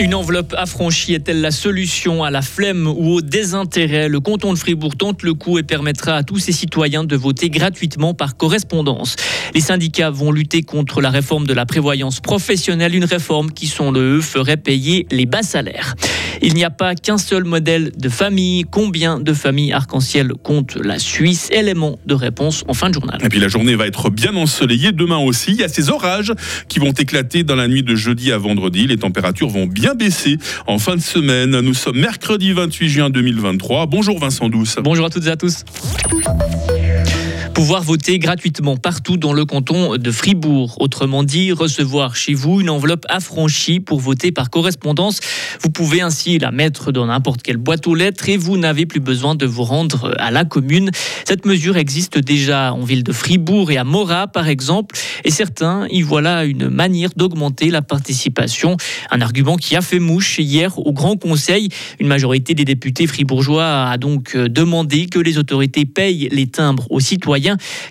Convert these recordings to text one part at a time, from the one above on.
Une enveloppe affranchie est-elle la solution à la flemme ou au désintérêt? Le canton de Fribourg tente le coup et permettra à tous ses citoyens de voter gratuitement par correspondance. Les syndicats vont lutter contre la réforme de la prévoyance professionnelle, une réforme qui, sont le eux, ferait payer les bas salaires. Il n'y a pas qu'un seul modèle de famille. Combien de familles arc-en-ciel compte la Suisse? Élément de réponse en fin de journal. Et puis la journée va être bien ensoleillée demain aussi. Il y a ces orages qui vont éclater dans la nuit de jeudi à vendredi. Les températures vont bien baisser en fin de semaine. Nous sommes mercredi 28 juin 2023. Bonjour Vincent Douce. Bonjour à toutes et à tous pouvoir voter gratuitement partout dans le canton de Fribourg. Autrement dit, recevoir chez vous une enveloppe affranchie pour voter par correspondance. Vous pouvez ainsi la mettre dans n'importe quelle boîte aux lettres et vous n'avez plus besoin de vous rendre à la commune. Cette mesure existe déjà en ville de Fribourg et à Morat, par exemple, et certains y voilà une manière d'augmenter la participation. Un argument qui a fait mouche hier au Grand Conseil. Une majorité des députés fribourgeois a donc demandé que les autorités payent les timbres aux citoyens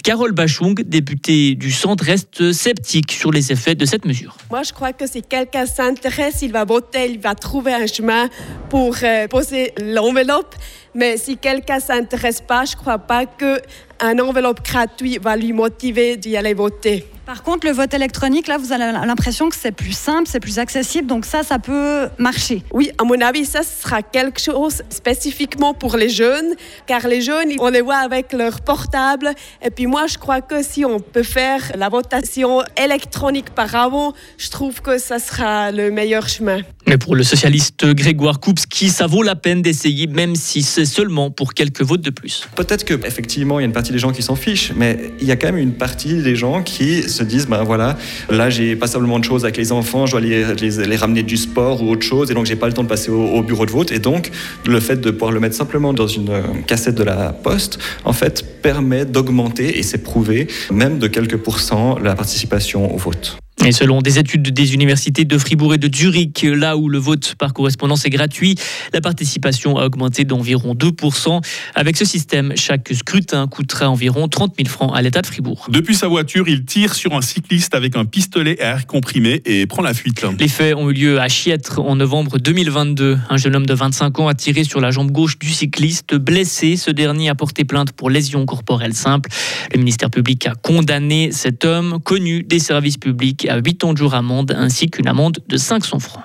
Carole Bachung, députée du Centre, reste sceptique sur les effets de cette mesure. Moi, je crois que si quelqu'un s'intéresse, il va voter, il va trouver un chemin pour euh, poser l'enveloppe. Mais si quelqu'un s'intéresse pas, je crois pas qu'un enveloppe gratuit va lui motiver d'y aller voter. Par contre, le vote électronique, là, vous avez l'impression que c'est plus simple, c'est plus accessible, donc ça, ça peut marcher. Oui, à mon avis, ça sera quelque chose spécifiquement pour les jeunes, car les jeunes, on les voit avec leur portable. Et puis moi, je crois que si on peut faire la votation électronique par avant, je trouve que ça sera le meilleur chemin. Mais pour le socialiste Grégoire Koupski, ça vaut la peine d'essayer, même si c'est seulement pour quelques votes de plus. Peut-être qu'effectivement, il y a une partie des gens qui s'en fichent, mais il y a quand même une partie des gens qui se disent, ben voilà, là j'ai passablement de choses avec les enfants, je dois les, les, ramener du sport ou autre chose, et donc j'ai pas le temps de passer au, bureau de vote. Et donc le fait de pouvoir le mettre simplement dans une euh, cassette de la poste, en fait, permet d'augmenter, et c'est prouvé, même de quelques pourcents la participation au vote. Et selon des études des universités de Fribourg et de Zurich, là où le vote par correspondance est gratuit, la participation a augmenté d'environ 2%. Avec ce système, chaque scrutin coûtera environ 30 000 francs à l'État de Fribourg. Depuis sa voiture, il tire sur un cycliste avec un pistolet à air comprimé et prend la fuite. Les faits ont eu lieu à Chiètre en novembre 2022. Un jeune homme de 25 ans a tiré sur la jambe gauche du cycliste. Blessé, ce dernier a porté plainte pour lésion corporelle simple. Le ministère public a condamné cet homme connu des services publics à 8 ans de jour amende ainsi qu'une amende de 500 francs.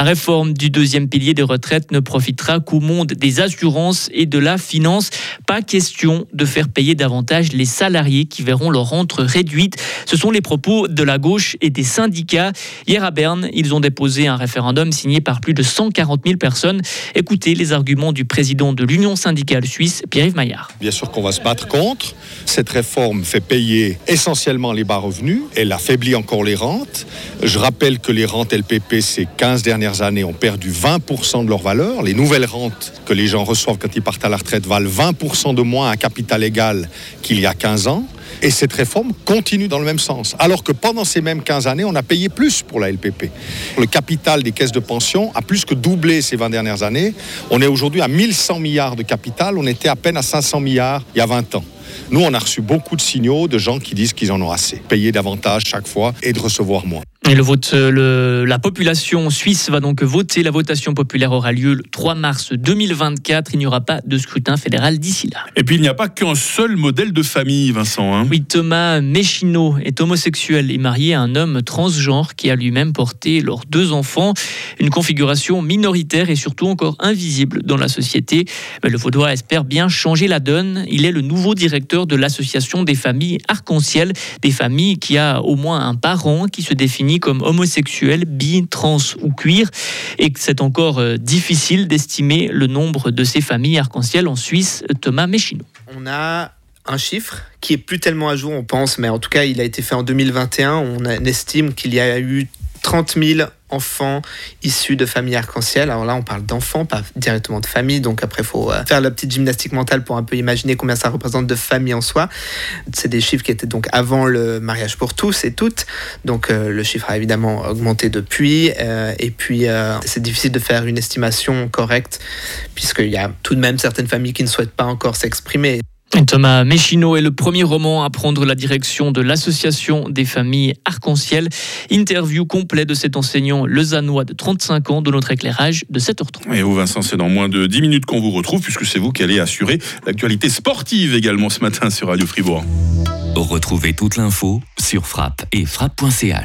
La réforme du deuxième pilier des retraites ne profitera qu'au monde des assurances et de la finance. Pas question de faire payer davantage les salariés qui verront leur rente réduite. Ce sont les propos de la gauche et des syndicats. Hier à Berne, ils ont déposé un référendum signé par plus de 140 000 personnes. Écoutez les arguments du président de l'Union syndicale suisse, Pierre-Yves Maillard. Bien sûr qu'on va se battre contre. Cette réforme fait payer essentiellement les bas revenus. Elle affaiblit encore les rentes. Je rappelle que les rentes LPP, c'est 15 dernières années ont perdu 20% de leur valeur. Les nouvelles rentes que les gens reçoivent quand ils partent à la retraite valent 20% de moins à capital égal qu'il y a 15 ans. Et cette réforme continue dans le même sens. Alors que pendant ces mêmes 15 années, on a payé plus pour la LPP. Le capital des caisses de pension a plus que doublé ces 20 dernières années. On est aujourd'hui à 1100 milliards de capital. On était à peine à 500 milliards il y a 20 ans. Nous, on a reçu beaucoup de signaux de gens qui disent qu'ils en ont assez. Payer davantage chaque fois et de recevoir moins. Et le vote, le, la population suisse va donc voter. La votation populaire aura lieu le 3 mars 2024. Il n'y aura pas de scrutin fédéral d'ici là. Et puis il n'y a pas qu'un seul modèle de famille, Vincent. Hein. Oui, Thomas Méchino est homosexuel et marié à un homme transgenre qui a lui-même porté leurs deux enfants. Une configuration minoritaire et surtout encore invisible dans la société. Mais le Vaudois espère bien changer la donne. Il est le nouveau directeur de l'association des familles arc-en-ciel, des familles qui a au moins un parent qui se définit comme homosexuel, bi, trans ou queer, et que c'est encore euh, difficile d'estimer le nombre de ces familles arc-en-ciel en Suisse. Thomas Méchino. On a un chiffre qui est plus tellement à jour, on pense, mais en tout cas, il a été fait en 2021. On estime qu'il y a eu 30 000 enfants issus de familles arc-en-ciel. Alors là, on parle d'enfants, pas directement de famille. Donc après, il faut euh, faire la petite gymnastique mentale pour un peu imaginer combien ça représente de familles en soi. C'est des chiffres qui étaient donc avant le mariage pour tous et toutes. Donc euh, le chiffre a évidemment augmenté depuis. Euh, et puis, c'est difficile de faire une estimation correcte puisqu'il y a tout de même certaines familles qui ne souhaitent pas encore s'exprimer. Thomas Méchineau est le premier roman à prendre la direction de l'association des familles arc-en-ciel. Interview complet de cet enseignant lausannois de 35 ans de notre éclairage de 7h30. Et vous Vincent, c'est dans moins de 10 minutes qu'on vous retrouve puisque c'est vous qui allez assurer l'actualité sportive également ce matin sur Radio Fribourg. Retrouvez toute l'info sur frappe et frappe.ch.